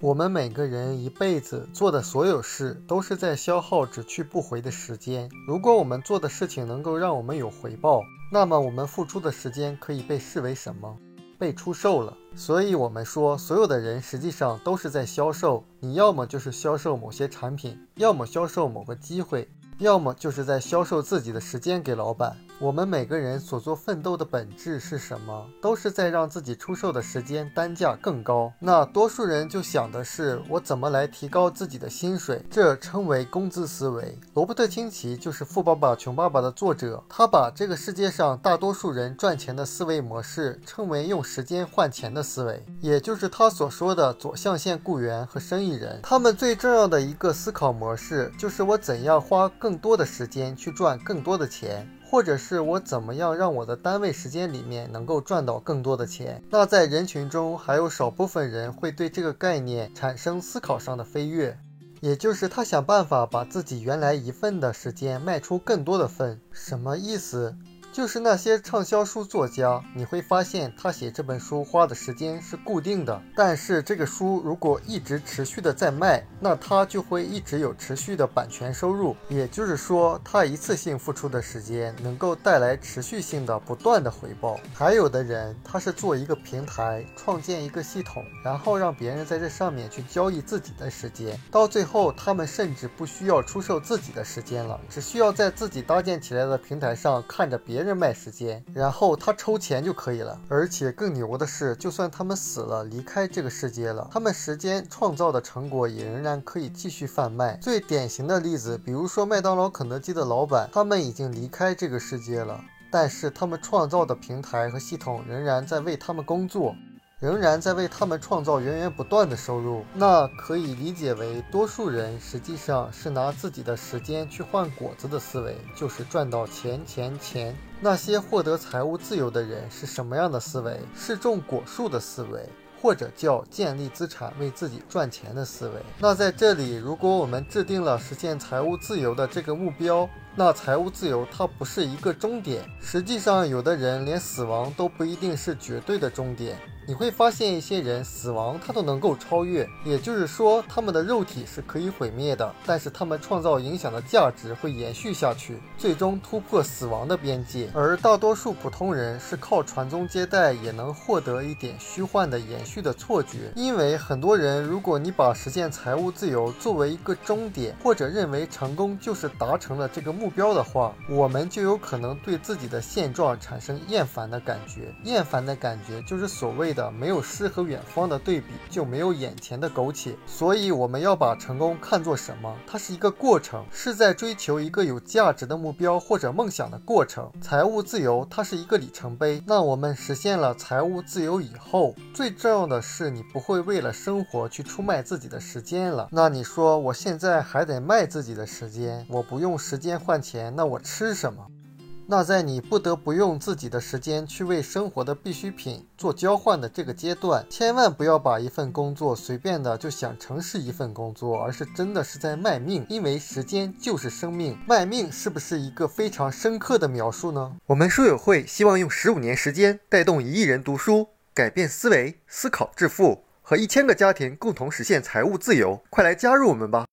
我们每个人一辈子做的所有事，都是在消耗只去不回的时间。如果我们做的事情能够让我们有回报，那么我们付出的时间可以被视为什么？被出售了。所以，我们说，所有的人实际上都是在销售。你要么就是销售某些产品，要么销售某个机会，要么就是在销售自己的时间给老板。我们每个人所做奋斗的本质是什么？都是在让自己出售的时间单价更高。那多数人就想的是我怎么来提高自己的薪水，这称为工资思维。罗伯特清崎就是《富爸爸穷爸爸》的作者，他把这个世界上大多数人赚钱的思维模式称为用时间换钱的思维，也就是他所说的左象限雇员和生意人。他们最重要的一个思考模式就是我怎样花更多的时间去赚更多的钱。或者是我怎么样让我的单位时间里面能够赚到更多的钱？那在人群中还有少部分人会对这个概念产生思考上的飞跃，也就是他想办法把自己原来一份的时间卖出更多的份。什么意思？就是那些畅销书作家，你会发现他写这本书花的时间是固定的，但是这个书如果一直持续的在卖，那他就会一直有持续的版权收入。也就是说，他一次性付出的时间能够带来持续性的不断的回报。还有的人，他是做一个平台，创建一个系统，然后让别人在这上面去交易自己的时间，到最后他们甚至不需要出售自己的时间了，只需要在自己搭建起来的平台上看着别别人。卖时间，然后他抽钱就可以了。而且更牛的是，就算他们死了，离开这个世界了，他们时间创造的成果也仍然可以继续贩卖。最典型的例子，比如说麦当劳、肯德基的老板，他们已经离开这个世界了，但是他们创造的平台和系统仍然在为他们工作。仍然在为他们创造源源不断的收入，那可以理解为多数人实际上是拿自己的时间去换果子的思维，就是赚到钱钱钱。那些获得财务自由的人是什么样的思维？是种果树的思维，或者叫建立资产为自己赚钱的思维。那在这里，如果我们制定了实现财务自由的这个目标，那财务自由它不是一个终点。实际上，有的人连死亡都不一定是绝对的终点。你会发现一些人死亡他都能够超越，也就是说他们的肉体是可以毁灭的，但是他们创造影响的价值会延续下去，最终突破死亡的边界。而大多数普通人是靠传宗接代也能获得一点虚幻的延续的错觉，因为很多人，如果你把实现财务自由作为一个终点，或者认为成功就是达成了这个目标的话，我们就有可能对自己的现状产生厌烦的感觉。厌烦的感觉就是所谓的。没有诗和远方的对比，就没有眼前的苟且。所以我们要把成功看作什么？它是一个过程，是在追求一个有价值的目标或者梦想的过程。财务自由，它是一个里程碑。那我们实现了财务自由以后，最重要的是你不会为了生活去出卖自己的时间了。那你说我现在还得卖自己的时间？我不用时间换钱，那我吃什么？那在你不得不用自己的时间去为生活的必需品做交换的这个阶段，千万不要把一份工作随便的就想成是一份工作，而是真的是在卖命，因为时间就是生命。卖命是不是一个非常深刻的描述呢？我们书友会希望用十五年时间带动一亿人读书，改变思维，思考致富，和一千个家庭共同实现财务自由。快来加入我们吧！